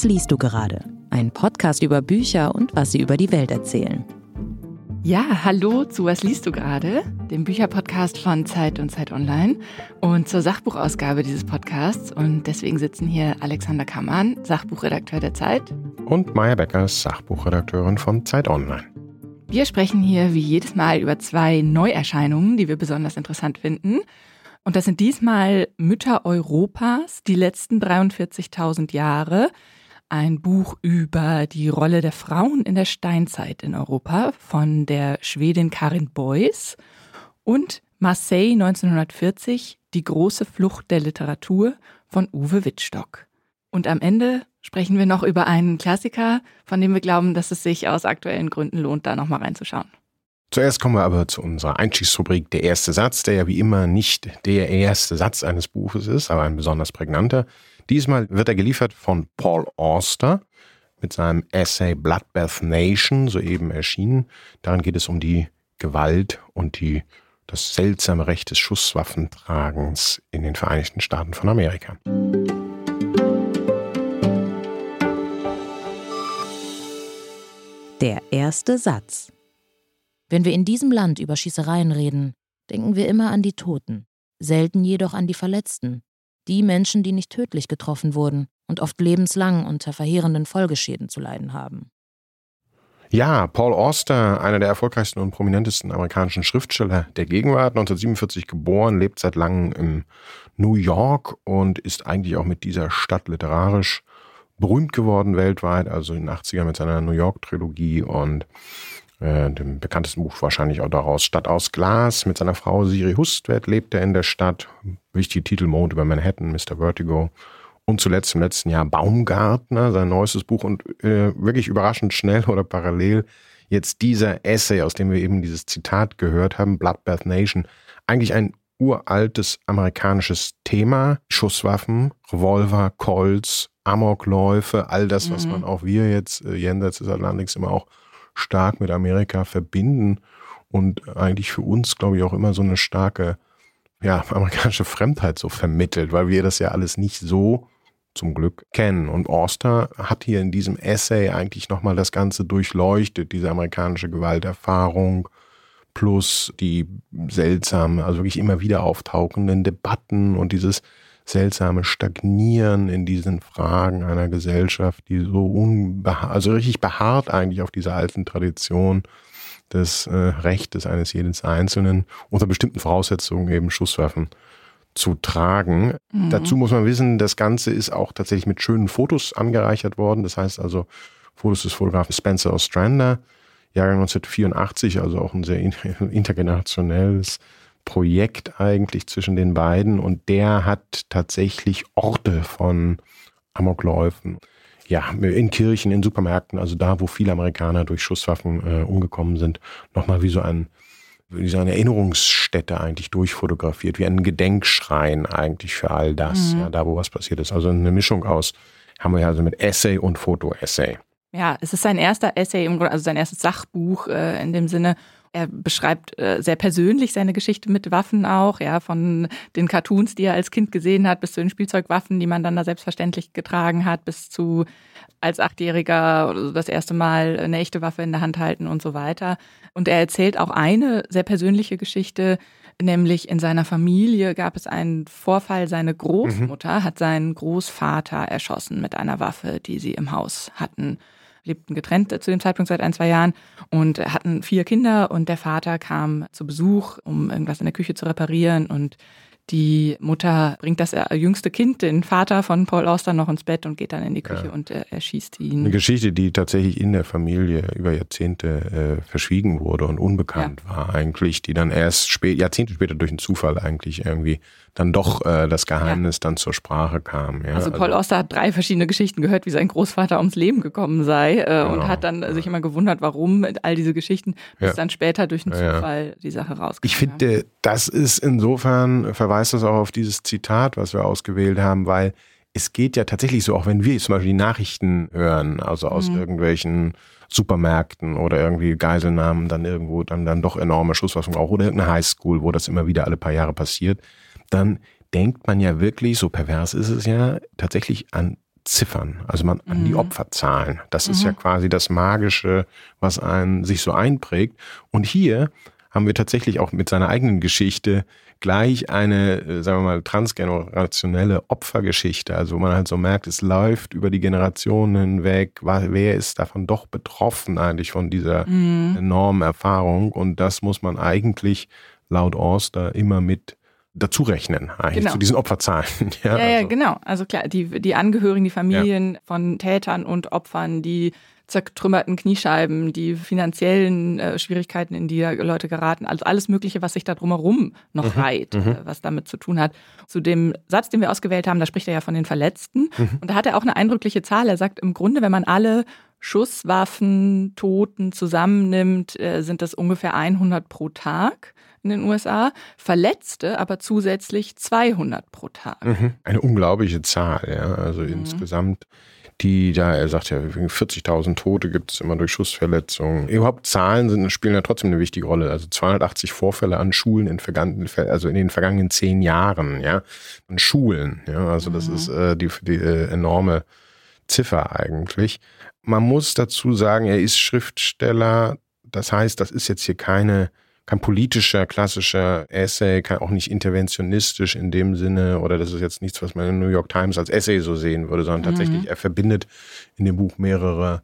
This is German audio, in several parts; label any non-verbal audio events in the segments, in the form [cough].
Was liest du gerade? Ein Podcast über Bücher und was sie über die Welt erzählen. Ja, hallo zu Was liest du gerade? Dem Bücherpodcast von Zeit und Zeit Online und zur Sachbuchausgabe dieses Podcasts. Und deswegen sitzen hier Alexander Kammann, Sachbuchredakteur der Zeit. Und Maya Beckers, Sachbuchredakteurin von Zeit Online. Wir sprechen hier wie jedes Mal über zwei Neuerscheinungen, die wir besonders interessant finden. Und das sind diesmal Mütter Europas, die letzten 43.000 Jahre. Ein Buch über die Rolle der Frauen in der Steinzeit in Europa von der Schwedin Karin Beuys. Und Marseille 1940, die große Flucht der Literatur von Uwe Wittstock. Und am Ende sprechen wir noch über einen Klassiker, von dem wir glauben, dass es sich aus aktuellen Gründen lohnt, da nochmal reinzuschauen. Zuerst kommen wir aber zu unserer Einstiegsrubrik Der erste Satz, der ja wie immer nicht der erste Satz eines Buches ist, aber ein besonders prägnanter. Diesmal wird er geliefert von Paul Auster mit seinem Essay Bloodbath Nation, soeben erschienen. Darin geht es um die Gewalt und die, das seltsame Recht des Schusswaffentragens in den Vereinigten Staaten von Amerika. Der erste Satz. Wenn wir in diesem Land über Schießereien reden, denken wir immer an die Toten, selten jedoch an die Verletzten, die Menschen, die nicht tödlich getroffen wurden und oft lebenslang unter verheerenden Folgeschäden zu leiden haben. Ja, Paul Auster, einer der erfolgreichsten und prominentesten amerikanischen Schriftsteller der Gegenwart, 1947 geboren, lebt seit langem in New York und ist eigentlich auch mit dieser Stadt literarisch berühmt geworden weltweit, also in den 80er mit seiner New York-Trilogie und äh, dem bekanntesten Buch wahrscheinlich auch daraus, Stadt aus Glas. Mit seiner Frau Siri Hustvedt lebt er in der Stadt. Wichtige Titel Mond über Manhattan, Mr. Vertigo. Und zuletzt im letzten Jahr Baumgartner, sein neuestes Buch und äh, wirklich überraschend schnell oder parallel jetzt dieser Essay, aus dem wir eben dieses Zitat gehört haben, Bloodbath Nation, eigentlich ein uraltes amerikanisches Thema. Schusswaffen, Revolver, Colts, Amokläufe, all das, was mhm. man auch wir jetzt äh, jenseits des Atlantiks immer auch stark mit Amerika verbinden und eigentlich für uns, glaube ich, auch immer so eine starke, ja, [laughs] amerikanische Fremdheit so vermittelt, weil wir das ja alles nicht so zum Glück kennen. Und Oster hat hier in diesem Essay eigentlich nochmal das Ganze durchleuchtet, diese amerikanische Gewalterfahrung plus die seltsamen, also wirklich immer wieder auftauchenden Debatten und dieses seltsame Stagnieren in diesen Fragen einer Gesellschaft, die so unbehaart, also richtig beharrt eigentlich auf dieser alten Tradition des äh, Rechtes eines jeden Einzelnen unter bestimmten Voraussetzungen eben Schusswaffen zu tragen. Mhm. Dazu muss man wissen, das Ganze ist auch tatsächlich mit schönen Fotos angereichert worden. Das heißt also Fotos des Fotografen Spencer Ostrander, Jahrgang 1984, also auch ein sehr [laughs] intergenerationelles Projekt eigentlich zwischen den beiden und der hat tatsächlich Orte von Amokläufen. Ja, in Kirchen, in Supermärkten, also da, wo viele Amerikaner durch Schusswaffen äh, umgekommen sind, nochmal wie so ein wie so eine Erinnerungsstätte eigentlich durchfotografiert, wie ein Gedenkschrein eigentlich für all das, mhm. ja, da wo was passiert ist. Also eine Mischung aus, haben wir ja also mit Essay und Foto-Essay. Ja, es ist sein erster Essay, im Grunde, also sein erstes Sachbuch äh, in dem Sinne. Er beschreibt äh, sehr persönlich seine Geschichte mit Waffen auch, ja, von den Cartoons, die er als Kind gesehen hat, bis zu den Spielzeugwaffen, die man dann da selbstverständlich getragen hat, bis zu als Achtjähriger das erste Mal eine echte Waffe in der Hand halten und so weiter. Und er erzählt auch eine sehr persönliche Geschichte, nämlich in seiner Familie gab es einen Vorfall. Seine Großmutter mhm. hat seinen Großvater erschossen mit einer Waffe, die sie im Haus hatten lebten getrennt zu dem Zeitpunkt seit ein, zwei Jahren und hatten vier Kinder und der Vater kam zu Besuch, um irgendwas in der Küche zu reparieren und die Mutter bringt das jüngste Kind, den Vater von Paul Auster, noch ins Bett und geht dann in die Küche ja. und äh, erschießt ihn. Eine Geschichte, die tatsächlich in der Familie über Jahrzehnte äh, verschwiegen wurde und unbekannt ja. war eigentlich, die dann erst spät, Jahrzehnte später durch einen Zufall eigentlich irgendwie dann doch äh, das Geheimnis ja. dann zur Sprache kam. Ja? Also Paul also, Auster hat drei verschiedene Geschichten gehört, wie sein Großvater ums Leben gekommen sei äh, genau. und hat dann sich immer gewundert, warum all diese Geschichten, bis dann später durch einen Zufall die Sache rauskam. Ich finde, das ist insofern, verweist das auch auf dieses Zitat, was wir ausgewählt haben, weil es geht ja tatsächlich so, auch wenn wir zum Beispiel die Nachrichten hören, also aus mhm. irgendwelchen Supermärkten oder irgendwie Geiselnahmen, dann irgendwo dann, dann doch enorme Schusswaffen auch oder irgendeine Highschool, wo das immer wieder alle paar Jahre passiert, dann denkt man ja wirklich, so pervers ist es ja, tatsächlich an Ziffern, also man an die mhm. Opferzahlen. Das mhm. ist ja mhm. quasi das Magische, was einen sich so einprägt. Und hier haben wir tatsächlich auch mit seiner eigenen Geschichte gleich eine, äh, sagen wir mal, transgenerationelle Opfergeschichte. Also wo man halt so merkt, es läuft über die Generationen hinweg. Wer ist davon doch betroffen eigentlich von dieser mhm. enormen Erfahrung? Und das muss man eigentlich laut Orster immer mit dazu rechnen, eigentlich genau. zu diesen Opferzahlen. [laughs] Ja, ja, also. ja, genau. Also klar, die, die Angehörigen, die Familien ja. von Tätern und Opfern, die zertrümmerten Kniescheiben, die finanziellen äh, Schwierigkeiten, in die Leute geraten, also alles Mögliche, was sich da drumherum noch mhm. reiht, mhm. Äh, was damit zu tun hat. Zu dem Satz, den wir ausgewählt haben, da spricht er ja von den Verletzten. Mhm. Und da hat er auch eine eindrückliche Zahl. Er sagt im Grunde, wenn man alle Schusswaffen, Toten zusammennimmt, äh, sind das ungefähr 100 pro Tag in den USA, Verletzte aber zusätzlich 200 pro Tag. Mhm. Eine unglaubliche Zahl, ja. Also mhm. insgesamt die da, er sagt ja, 40.000 Tote gibt es immer durch Schussverletzungen. Überhaupt Zahlen sind, spielen ja trotzdem eine wichtige Rolle. Also 280 Vorfälle an Schulen in, vergangenen, also in den vergangenen zehn Jahren, ja. An Schulen, ja. Also das mhm. ist äh, die, die äh, enorme Ziffer eigentlich. Man muss dazu sagen, er ist Schriftsteller. Das heißt, das ist jetzt hier keine kein politischer, klassischer Essay, kein, auch nicht interventionistisch in dem Sinne, oder das ist jetzt nichts, was man in New York Times als Essay so sehen würde, sondern mhm. tatsächlich, er verbindet in dem Buch mehrere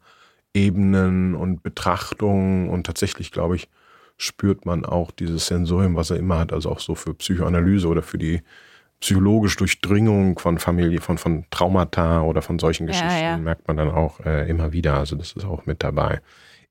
Ebenen und Betrachtungen und tatsächlich, glaube ich, spürt man auch dieses Sensorium, was er immer hat, also auch so für Psychoanalyse oder für die psychologische Durchdringung von Familie, von, von Traumata oder von solchen Geschichten, ja, ja. merkt man dann auch äh, immer wieder. Also das ist auch mit dabei.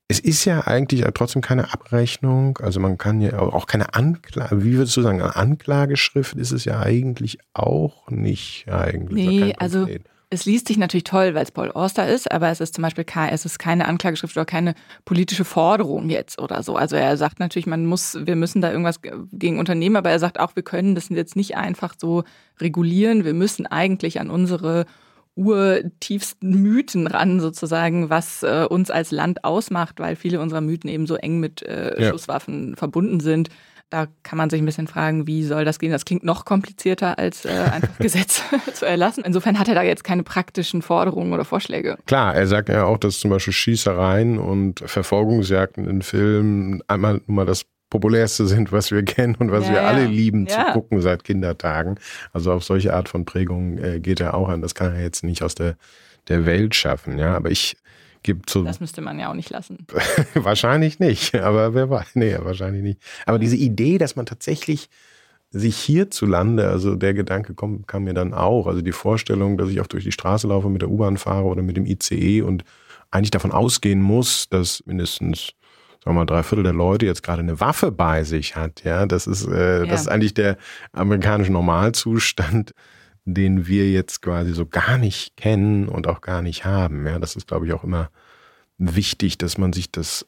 Es ist ja eigentlich trotzdem keine Abrechnung, also man kann ja auch keine Anklage, wie würdest du sagen, eine Anklageschrift ist es ja eigentlich auch nicht eigentlich. Nee, also es liest sich natürlich toll, weil es Paul Auster ist, aber es ist zum Beispiel kein, es ist keine Anklageschrift oder keine politische Forderung jetzt oder so. Also er sagt natürlich, man muss, wir müssen da irgendwas gegen unternehmen, aber er sagt auch, wir können das jetzt nicht einfach so regulieren. Wir müssen eigentlich an unsere urtiefsten Mythen ran, sozusagen, was äh, uns als Land ausmacht, weil viele unserer Mythen eben so eng mit äh, ja. Schusswaffen verbunden sind. Da kann man sich ein bisschen fragen, wie soll das gehen? Das klingt noch komplizierter, als äh, einfach [laughs] Gesetze [laughs] zu erlassen. Insofern hat er da jetzt keine praktischen Forderungen oder Vorschläge. Klar, er sagt ja auch, dass zum Beispiel Schießereien und Verfolgungsjagden in Filmen einmal nur mal das populärste sind, was wir kennen und was ja, wir alle ja. lieben ja. zu gucken seit Kindertagen. Also auf solche Art von Prägung äh, geht er auch an. Das kann er jetzt nicht aus der, der Welt schaffen, ja. Aber ich gebe zu. Das müsste man ja auch nicht lassen. [laughs] wahrscheinlich nicht, aber wer weiß. Nee, wahrscheinlich nicht. Aber diese Idee, dass man tatsächlich sich hierzulande, also der Gedanke kommt, kam mir dann auch. Also die Vorstellung, dass ich auch durch die Straße laufe, mit der U-Bahn fahre oder mit dem ICE und eigentlich davon ausgehen muss, dass mindestens sagen wir mal, drei Viertel der Leute jetzt gerade eine Waffe bei sich hat, ja, das ist, äh, ja. das ist eigentlich der amerikanische Normalzustand, den wir jetzt quasi so gar nicht kennen und auch gar nicht haben. Ja, das ist, glaube ich, auch immer wichtig, dass man sich das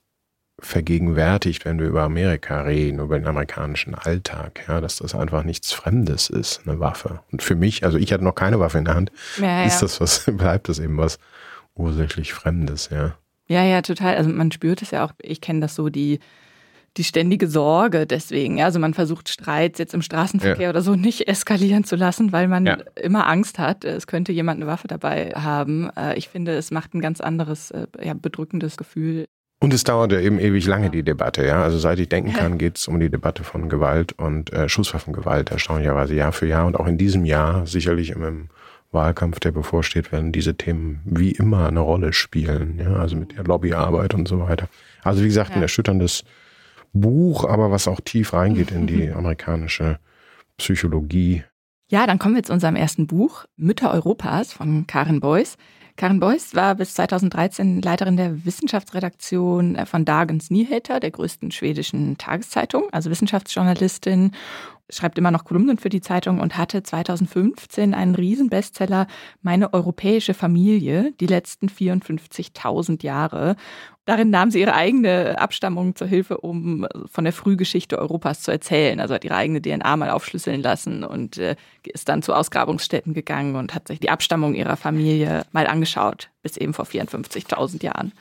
vergegenwärtigt, wenn wir über Amerika reden, über den amerikanischen Alltag, ja, dass das einfach nichts Fremdes ist, eine Waffe. Und für mich, also ich hatte noch keine Waffe in der Hand, ja, ist ja. das was, [laughs] bleibt das eben was ursächlich Fremdes, ja. Ja, ja, total. Also man spürt es ja auch, ich kenne das so, die, die ständige Sorge deswegen. Ja, also man versucht Streit jetzt im Straßenverkehr ja. oder so nicht eskalieren zu lassen, weil man ja. immer Angst hat, es könnte jemand eine Waffe dabei haben. Äh, ich finde, es macht ein ganz anderes, äh, ja, bedrückendes Gefühl. Und es dauert ja eben ewig lange, die Debatte, ja. Also seit ich denken kann, geht es um die Debatte von Gewalt und äh, Schusswaffengewalt, erstaunlicherweise Jahr für Jahr und auch in diesem Jahr sicherlich im Wahlkampf, der bevorsteht, werden diese Themen wie immer eine Rolle spielen. Ja, also mit der Lobbyarbeit und so weiter. Also wie gesagt, ja. ein erschütterndes Buch, aber was auch tief reingeht in die [laughs] amerikanische Psychologie. Ja, dann kommen wir zu unserem ersten Buch, Mütter Europas von Karin Beuys. Karin Beuys war bis 2013 Leiterin der Wissenschaftsredaktion von Dagens Nyheter, der größten schwedischen Tageszeitung, also Wissenschaftsjournalistin schreibt immer noch Kolumnen für die Zeitung und hatte 2015 einen Riesenbestseller Meine europäische Familie, die letzten 54.000 Jahre. Darin nahm sie ihre eigene Abstammung zur Hilfe, um von der Frühgeschichte Europas zu erzählen. Also hat ihre eigene DNA mal aufschlüsseln lassen und äh, ist dann zu Ausgrabungsstätten gegangen und hat sich die Abstammung ihrer Familie mal angeschaut, bis eben vor 54.000 Jahren.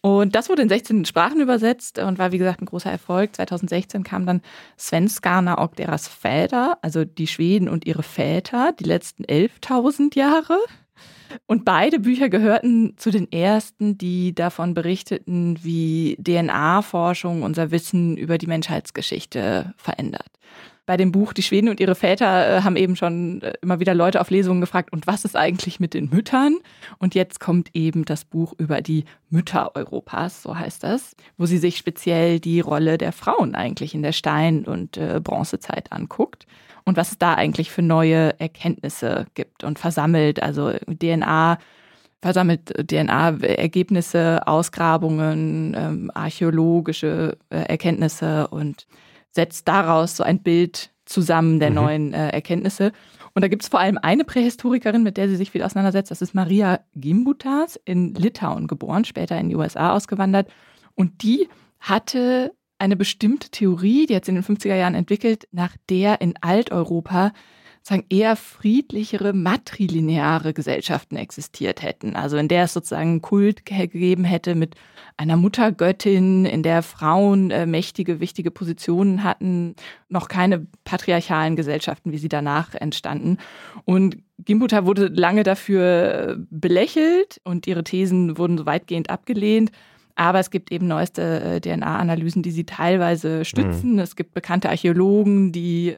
Und das wurde in 16 Sprachen übersetzt und war, wie gesagt, ein großer Erfolg. 2016 kam dann Svenskana och deras Väter, also die Schweden und ihre Väter, die letzten 11.000 Jahre. Und beide Bücher gehörten zu den ersten, die davon berichteten, wie DNA-Forschung unser Wissen über die Menschheitsgeschichte verändert bei dem Buch Die Schweden und ihre Väter äh, haben eben schon äh, immer wieder Leute auf Lesungen gefragt, und was ist eigentlich mit den Müttern? Und jetzt kommt eben das Buch über die Mütter Europas, so heißt das, wo sie sich speziell die Rolle der Frauen eigentlich in der Stein- und äh, Bronzezeit anguckt und was es da eigentlich für neue Erkenntnisse gibt und versammelt, also DNA versammelt DNA-Ergebnisse, Ausgrabungen, ähm, archäologische äh, Erkenntnisse und setzt daraus so ein Bild zusammen der mhm. neuen äh, Erkenntnisse. Und da gibt es vor allem eine Prähistorikerin, mit der sie sich viel auseinandersetzt. Das ist Maria Gimbutas, in Litauen geboren, später in die USA ausgewandert. Und die hatte eine bestimmte Theorie, die hat sie in den 50er Jahren entwickelt, nach der in Alteuropa sagen, eher friedlichere, matrilineare Gesellschaften existiert hätten. Also in der es sozusagen Kult gegeben hätte mit einer Muttergöttin, in der Frauen äh, mächtige, wichtige Positionen hatten, noch keine patriarchalen Gesellschaften, wie sie danach entstanden. Und Gimbuta wurde lange dafür äh, belächelt und ihre Thesen wurden so weitgehend abgelehnt. Aber es gibt eben neueste äh, DNA-Analysen, die sie teilweise stützen. Mhm. Es gibt bekannte Archäologen, die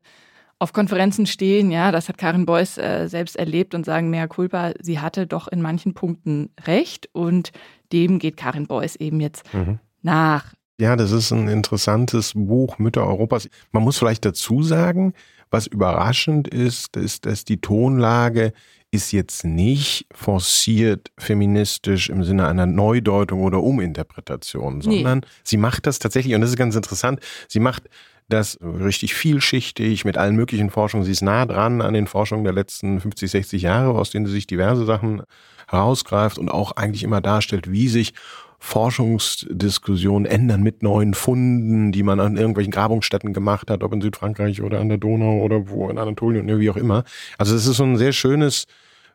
auf Konferenzen stehen, ja, das hat Karin Beuys äh, selbst erlebt und sagen, mehr culpa, sie hatte doch in manchen Punkten recht und dem geht Karin Beuys eben jetzt mhm. nach. Ja, das ist ein interessantes Buch Mütter Europas. Man muss vielleicht dazu sagen, was überraschend ist, ist, dass die Tonlage ist jetzt nicht forciert feministisch im Sinne einer Neudeutung oder Uminterpretation, sondern nee. sie macht das tatsächlich, und das ist ganz interessant, sie macht das richtig vielschichtig mit allen möglichen Forschungen. Sie ist nah dran an den Forschungen der letzten 50, 60 Jahre, aus denen sie sich diverse Sachen herausgreift und auch eigentlich immer darstellt, wie sich Forschungsdiskussionen ändern mit neuen Funden, die man an irgendwelchen Grabungsstätten gemacht hat, ob in Südfrankreich oder an der Donau oder wo in Anatolien oder wie auch immer. Also es ist so ein sehr schönes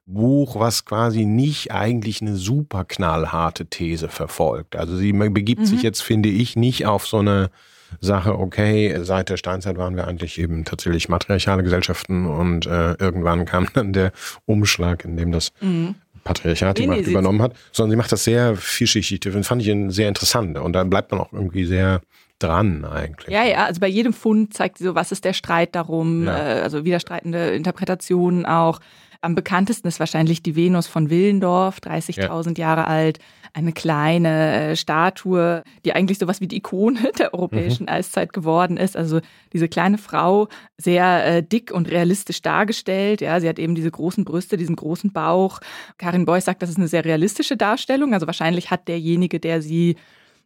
Buch, was quasi nicht eigentlich eine super knallharte These verfolgt. Also sie begibt mhm. sich jetzt, finde ich, nicht auf so eine Sache, okay, seit der Steinzeit waren wir eigentlich eben tatsächlich matriarchale Gesellschaften und äh, irgendwann kam dann der Umschlag, in dem das mhm. Patriarchat die nee, Macht nee, übernommen hat, sondern sie macht das sehr vielschichtig. Das fand ich sehr interessant. Und dann bleibt man auch irgendwie sehr dran eigentlich. Ja, ja, also bei jedem Fund zeigt sie so, was ist der Streit darum, ja. äh, also widerstreitende Interpretationen auch. Am bekanntesten ist wahrscheinlich die Venus von Willendorf, 30.000 ja. Jahre alt. Eine kleine äh, Statue, die eigentlich sowas wie die Ikone [laughs] der europäischen mhm. Eiszeit geworden ist. Also diese kleine Frau, sehr äh, dick und realistisch dargestellt. Ja, sie hat eben diese großen Brüste, diesen großen Bauch. Karin Beuys sagt, das ist eine sehr realistische Darstellung. Also wahrscheinlich hat derjenige, der sie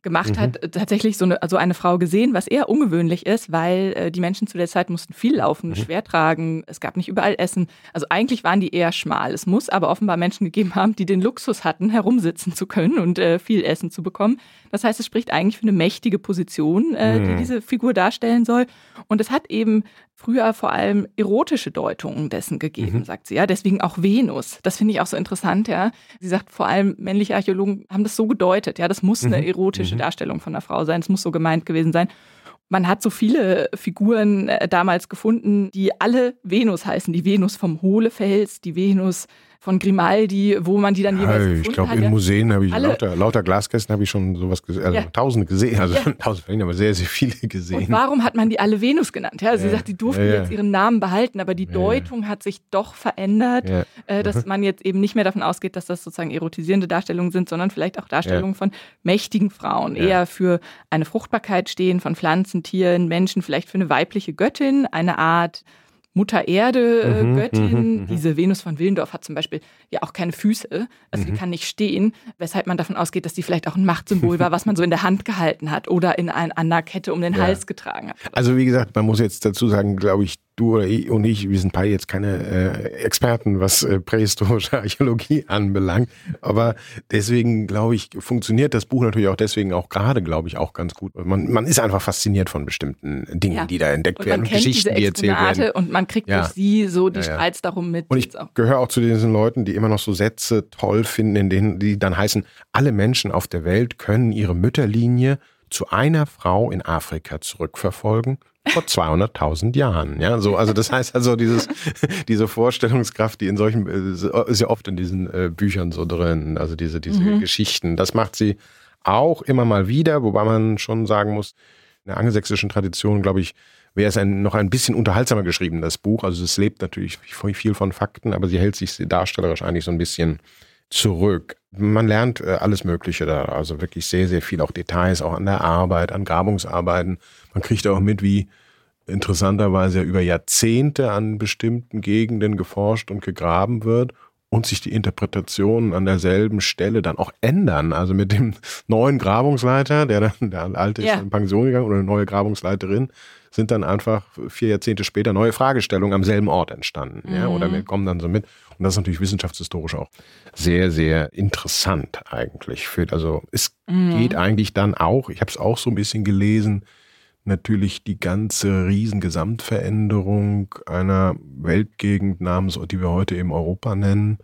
gemacht mhm. hat, tatsächlich so eine, also eine Frau gesehen, was eher ungewöhnlich ist, weil äh, die Menschen zu der Zeit mussten viel laufen, mhm. schwer tragen, es gab nicht überall Essen. Also eigentlich waren die eher schmal. Es muss aber offenbar Menschen gegeben haben, die den Luxus hatten, herumsitzen zu können und äh, viel Essen zu bekommen. Das heißt, es spricht eigentlich für eine mächtige Position, äh, mhm. die diese Figur darstellen soll. Und es hat eben früher vor allem erotische Deutungen dessen gegeben, mhm. sagt sie. Ja, deswegen auch Venus. Das finde ich auch so interessant. Ja, sie sagt vor allem männliche Archäologen haben das so gedeutet. Ja, das muss eine mhm. erotische mhm. Darstellung von einer Frau sein. Es muss so gemeint gewesen sein. Man hat so viele Figuren äh, damals gefunden, die alle Venus heißen. Die Venus vom Hohlefels, die Venus von Grimaldi, wo man die dann jeweils hey, Ich glaube, in Museen habe ich lauter, lauter Glaskästen habe ich schon sowas gesehen, also ja. tausende gesehen, also ja. [laughs] tausend, aber sehr, sehr viele gesehen. Und warum hat man die alle Venus genannt? Ja, also ja. sie sagt, die durften jetzt ihren Namen behalten, aber die Deutung hat sich doch verändert, äh, dass man jetzt eben nicht mehr davon ausgeht, dass das sozusagen erotisierende Darstellungen sind, sondern vielleicht auch Darstellungen von mächtigen Frauen, eher für eine Fruchtbarkeit stehen von Pflanzen, Tieren, Menschen, vielleicht für eine weibliche Göttin, eine Art Mutter Erde, äh, mhm, Göttin. Mhm, mhm, Diese Venus von Willendorf hat zum Beispiel ja auch keine Füße, also mhm. die kann nicht stehen, weshalb man davon ausgeht, dass die vielleicht auch ein Machtsymbol war, was man so in der Hand gehalten hat oder in einer Kette um den ja. Hals getragen hat. Also wie gesagt, man muss jetzt dazu sagen, glaube ich, du oder ich und ich, wir sind beide jetzt keine äh, Experten, was äh, prähistorische [laughs] Archäologie anbelangt. Aber deswegen, glaube ich, funktioniert das Buch natürlich auch deswegen auch gerade, glaube ich, auch ganz gut. Man, man ist einfach fasziniert von bestimmten Dingen, ja. die da entdeckt und werden und Geschichten, die erzählt werden. Und man kriegt ja. durch sie so die ja, Streits darum mit. Und ich gehöre auch zu diesen Leuten, die immer noch so Sätze toll finden, in denen die dann heißen, alle Menschen auf der Welt können ihre Mütterlinie zu einer Frau in Afrika zurückverfolgen vor 200.000 Jahren. Ja, so, also das heißt also dieses, [laughs] diese Vorstellungskraft, die in solchen, äh, ist ja oft in diesen äh, Büchern so drin, also diese, diese mhm. Geschichten. Das macht sie auch immer mal wieder, wobei man schon sagen muss, in der angelsächsischen Tradition, glaube ich, wäre es ein, noch ein bisschen unterhaltsamer geschrieben, das Buch. Also es lebt natürlich viel von Fakten, aber sie hält sich darstellerisch eigentlich so ein bisschen zurück. Man lernt äh, alles Mögliche da, also wirklich sehr, sehr viel, auch Details, auch an der Arbeit, an Grabungsarbeiten. Man kriegt auch mit, wie interessanterweise über Jahrzehnte an bestimmten Gegenden geforscht und gegraben wird und sich die Interpretationen an derselben Stelle dann auch ändern. Also mit dem [laughs] neuen Grabungsleiter, der dann, der alte ist in Pension gegangen oder eine neue Grabungsleiterin, sind dann einfach vier Jahrzehnte später neue Fragestellungen am selben Ort entstanden. Mhm. Ja, oder mhm. wir kommen dann so mit. Und das ist natürlich wissenschaftshistorisch auch sehr, sehr interessant eigentlich. Für, also es mhm. geht eigentlich dann auch, ich habe es auch so ein bisschen gelesen, natürlich die ganze Riesengesamtveränderung einer Weltgegend namens, die wir heute eben Europa nennen,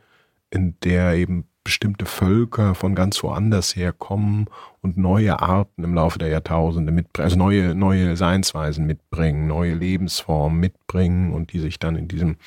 in der eben bestimmte Völker von ganz woanders herkommen und neue Arten im Laufe der Jahrtausende mitbringen, also neue, neue Seinsweisen mitbringen, neue Lebensformen mitbringen und die sich dann in diesem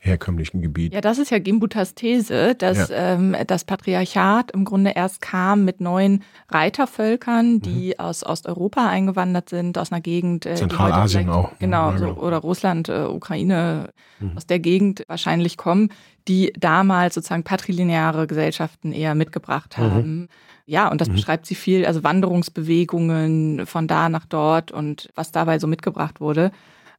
herkömmlichen Gebiet. Ja, das ist ja Gimbutas These, dass ja. ähm, das Patriarchat im Grunde erst kam mit neuen Reitervölkern, die mhm. aus Osteuropa eingewandert sind, aus einer Gegend. Äh, Zentralasien auch. Genau, ja, genau. So, oder Russland, äh, Ukraine, mhm. aus der Gegend wahrscheinlich kommen, die damals sozusagen patrilineare Gesellschaften eher mitgebracht mhm. haben. Mhm. Ja, und das mhm. beschreibt sie viel, also Wanderungsbewegungen von da nach dort und was dabei so mitgebracht wurde.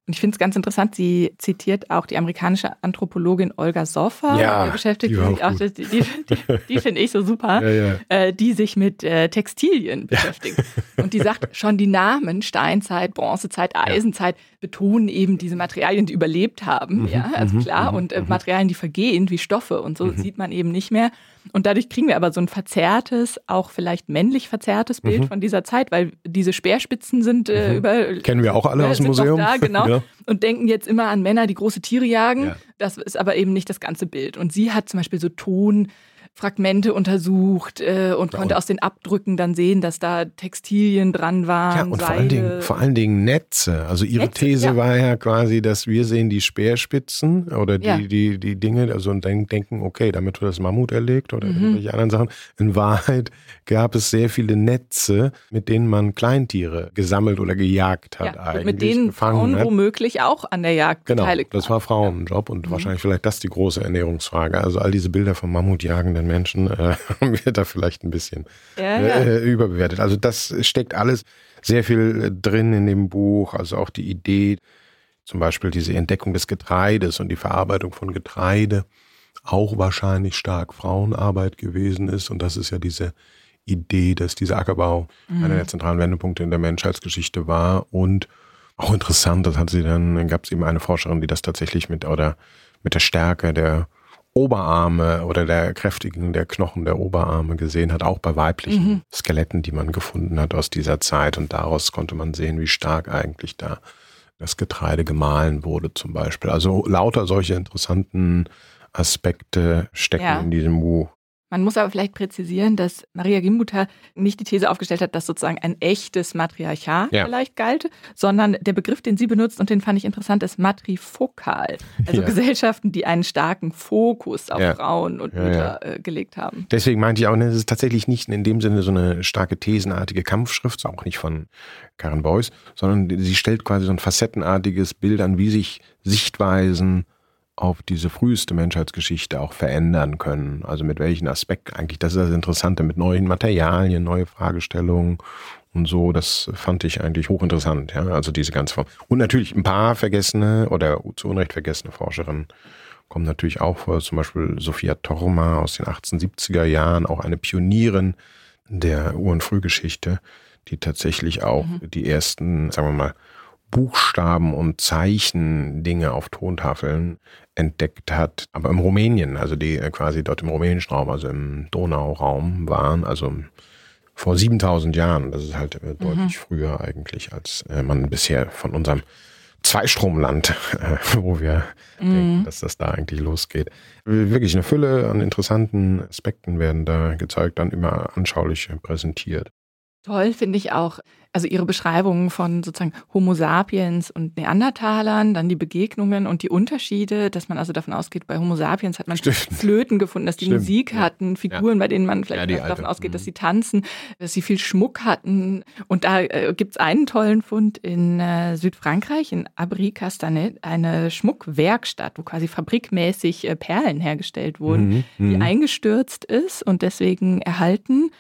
Und ich finde es ganz interessant, sie zitiert auch die amerikanische Anthropologin Olga Soffer, ja, beschäftigt die sich auch, die, die, die, die finde ich so super, [laughs] ja, ja. Äh, die sich mit äh, Textilien beschäftigt. Und die sagt, schon die Namen Steinzeit, Bronzezeit, Eisenzeit betonen eben diese Materialien, die überlebt haben. Mhm, ja, also mhm, klar. Mhm, und äh, mhm. Materialien, die vergehen, wie Stoffe und so, sieht man eben nicht mehr. Und dadurch kriegen wir aber so ein verzerrtes, auch vielleicht männlich verzerrtes Bild mhm. von dieser Zeit, weil diese Speerspitzen sind äh, mhm. über. Kennen wir auch alle aus dem Museum. Da, genau. [laughs] ja. Und denken jetzt immer an Männer, die große Tiere jagen. Ja. Das ist aber eben nicht das ganze Bild. Und sie hat zum Beispiel so Ton, Fragmente untersucht äh, und ja, konnte und aus den Abdrücken dann sehen, dass da Textilien dran waren. Ja, und vor allen, Dingen, vor allen Dingen Netze. Also ihre Netze, These ja. war ja quasi, dass wir sehen die Speerspitzen oder die, ja. die, die Dinge, also und dann denken, okay, damit wird das Mammut erlegt oder mhm. irgendwelche anderen Sachen. In Wahrheit gab es sehr viele Netze, mit denen man Kleintiere gesammelt oder gejagt hat. eigentlich, und mit denen Frauen hat. womöglich auch an der Jagd genau, beteiligt waren. Das war Frauenjob und mhm. wahrscheinlich vielleicht das die große Ernährungsfrage. Also all diese Bilder vom Mammutjagen den Menschen äh, [laughs] haben wir da vielleicht ein bisschen ja, ja. Äh, überbewertet. Also das steckt alles sehr viel drin in dem Buch. Also auch die Idee, zum Beispiel diese Entdeckung des Getreides und die Verarbeitung von Getreide auch wahrscheinlich stark Frauenarbeit gewesen ist. Und das ist ja diese Idee, dass dieser Ackerbau mhm. einer der zentralen Wendepunkte in der Menschheitsgeschichte war. Und auch interessant, das hat sie dann, dann gab es eben eine Forscherin, die das tatsächlich mit oder mit der Stärke der Oberarme oder der kräftigen der Knochen der Oberarme gesehen hat, auch bei weiblichen mhm. Skeletten, die man gefunden hat aus dieser Zeit. Und daraus konnte man sehen, wie stark eigentlich da das Getreide gemahlen wurde zum Beispiel. Also lauter solche interessanten Aspekte stecken ja. in diesem Buch. Man muss aber vielleicht präzisieren, dass Maria Gimbuta nicht die These aufgestellt hat, dass sozusagen ein echtes Matriarchat ja. vielleicht galt, sondern der Begriff, den sie benutzt und den fand ich interessant, ist matrifokal. Also [laughs] ja. Gesellschaften, die einen starken Fokus auf ja. Frauen und Mütter äh, gelegt haben. Deswegen meinte ich auch, es ist tatsächlich nicht in dem Sinne so eine starke thesenartige Kampfschrift, auch nicht von Karen Beuys, sondern sie stellt quasi so ein facettenartiges Bild an, wie sich Sichtweisen auf diese früheste Menschheitsgeschichte auch verändern können. Also mit welchen Aspekten eigentlich, das ist das Interessante, mit neuen Materialien, neue Fragestellungen und so, das fand ich eigentlich hochinteressant, ja, also diese ganze Form. Und natürlich ein paar vergessene oder zu Unrecht vergessene Forscherinnen kommen natürlich auch vor, zum Beispiel Sophia Torma aus den 1870er Jahren, auch eine Pionierin der Ur- und Frühgeschichte, die tatsächlich auch mhm. die ersten, sagen wir mal, Buchstaben und Zeichen Dinge auf Tontafeln entdeckt hat, aber im Rumänien, also die äh, quasi dort im rumänischen Raum, also im Donauraum waren, also vor 7000 Jahren. Das ist halt äh, deutlich mhm. früher eigentlich, als äh, man bisher von unserem Zweistromland, [laughs] wo wir mhm. denken, dass das da eigentlich losgeht. Wirklich eine Fülle an interessanten Aspekten werden da gezeigt, dann immer anschaulich präsentiert. Toll finde ich auch also ihre Beschreibungen von sozusagen Homo sapiens und Neandertalern, dann die Begegnungen und die Unterschiede, dass man also davon ausgeht, bei Homo sapiens hat man Stimmt. Flöten gefunden, dass die Stimmt. Musik hatten, Figuren, ja. bei denen man vielleicht ja, davon ausgeht, dass mhm. sie tanzen, dass sie viel Schmuck hatten. Und da äh, gibt es einen tollen Fund in äh, Südfrankreich, in Abri-Castanet, eine Schmuckwerkstatt, wo quasi fabrikmäßig äh, Perlen hergestellt wurden, mhm. die mhm. eingestürzt ist und deswegen erhalten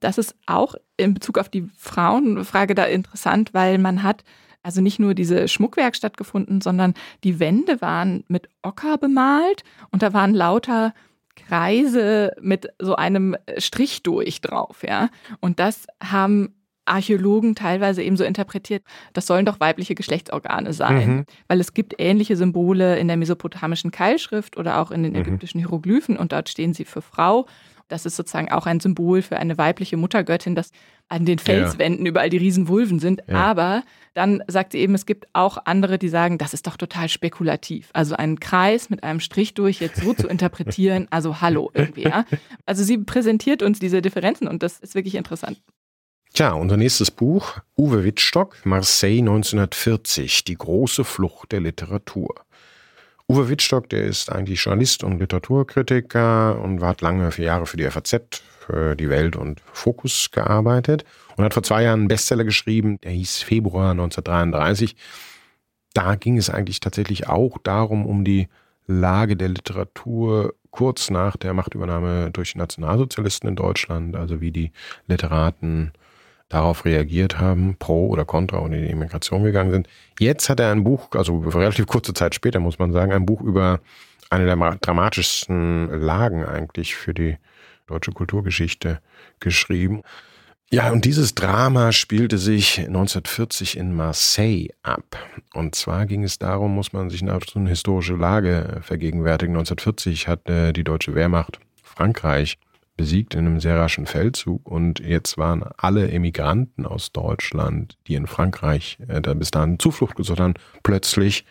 das ist auch in Bezug auf die Frauenfrage da interessant, weil man hat also nicht nur diese Schmuckwerkstatt gefunden, sondern die Wände waren mit Ocker bemalt und da waren lauter Kreise mit so einem Strich durch drauf, ja. Und das haben Archäologen teilweise eben so interpretiert, das sollen doch weibliche Geschlechtsorgane sein, mhm. weil es gibt ähnliche Symbole in der mesopotamischen Keilschrift oder auch in den mhm. ägyptischen Hieroglyphen und dort stehen sie für Frau. Das ist sozusagen auch ein Symbol für eine weibliche Muttergöttin, dass an den Felswänden ja. überall die Riesenvulven sind. Ja. Aber dann sagt sie eben, es gibt auch andere, die sagen, das ist doch total spekulativ. Also einen Kreis mit einem Strich durch jetzt so zu interpretieren, [laughs] also hallo irgendwie. Ja? Also sie präsentiert uns diese Differenzen und das ist wirklich interessant. Tja, unser nächstes Buch, Uwe Wittstock, Marseille 1940, die große Flucht der Literatur. Uwe Wittstock, der ist eigentlich Journalist und Literaturkritiker und hat lange vier Jahre für die FAZ, für die Welt und Fokus gearbeitet und hat vor zwei Jahren einen Bestseller geschrieben, der hieß Februar 1933. Da ging es eigentlich tatsächlich auch darum, um die Lage der Literatur kurz nach der Machtübernahme durch die Nationalsozialisten in Deutschland, also wie die Literaten darauf reagiert haben, pro oder contra und in die Immigration gegangen sind. Jetzt hat er ein Buch, also relativ kurze Zeit später muss man sagen, ein Buch über eine der dramatischsten Lagen eigentlich für die deutsche Kulturgeschichte geschrieben. Ja, und dieses Drama spielte sich 1940 in Marseille ab. Und zwar ging es darum, muss man sich eine, historische Lage vergegenwärtigen. 1940 hat äh, die deutsche Wehrmacht Frankreich besiegt in einem sehr raschen Feldzug und jetzt waren alle Emigranten aus Deutschland, die in Frankreich äh, bis dahin Zuflucht gesucht haben, plötzlich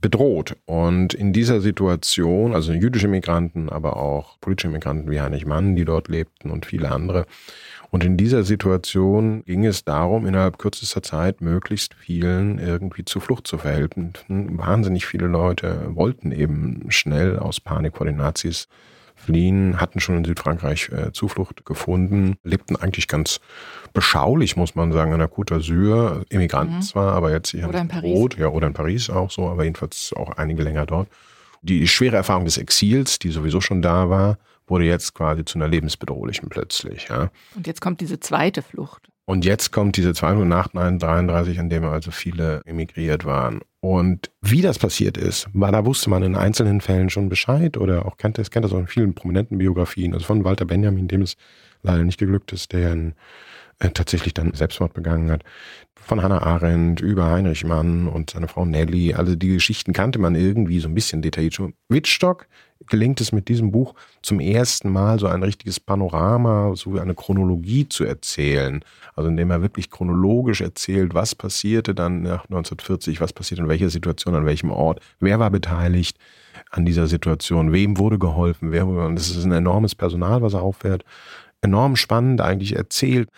bedroht. Und in dieser Situation, also jüdische Migranten, aber auch politische Migranten wie Heinrich Mann, die dort lebten und viele andere. Und in dieser Situation ging es darum, innerhalb kürzester Zeit möglichst vielen irgendwie Zuflucht zu verhelfen. Wahnsinnig viele Leute wollten eben schnell aus Panik vor den Nazis fliehen, hatten schon in Südfrankreich äh, Zuflucht gefunden, lebten eigentlich ganz beschaulich, muss man sagen, an der Côte d'Azur. Immigranten mhm. zwar, aber jetzt hier oder in Paris. Brot, ja, oder in Paris auch so, aber jedenfalls auch einige länger dort. Die schwere Erfahrung des Exils, die sowieso schon da war, wurde jetzt quasi zu einer lebensbedrohlichen plötzlich. Ja. Und jetzt kommt diese zweite Flucht. Und jetzt kommt diese zweite nach 1933, an dem also viele emigriert waren. Und wie das passiert ist, war, da wusste man in einzelnen Fällen schon Bescheid oder auch kennt das, kennt das auch in vielen prominenten Biografien, also von Walter Benjamin, dem es leider nicht geglückt ist, der in, äh, tatsächlich dann Selbstmord begangen hat, von Hannah Arendt über Heinrich Mann und seine Frau Nelly, also die Geschichten kannte man irgendwie so ein bisschen detailliert. Schon Wittstock gelingt es mit diesem Buch zum ersten Mal so ein richtiges Panorama, so eine Chronologie zu erzählen. Also indem er wirklich chronologisch erzählt, was passierte dann nach 1940, was passierte in welcher Situation, an welchem Ort, wer war beteiligt an dieser Situation, wem wurde geholfen, wer wurde, das ist ein enormes Personal, was er auffährt. Enorm spannend eigentlich erzählt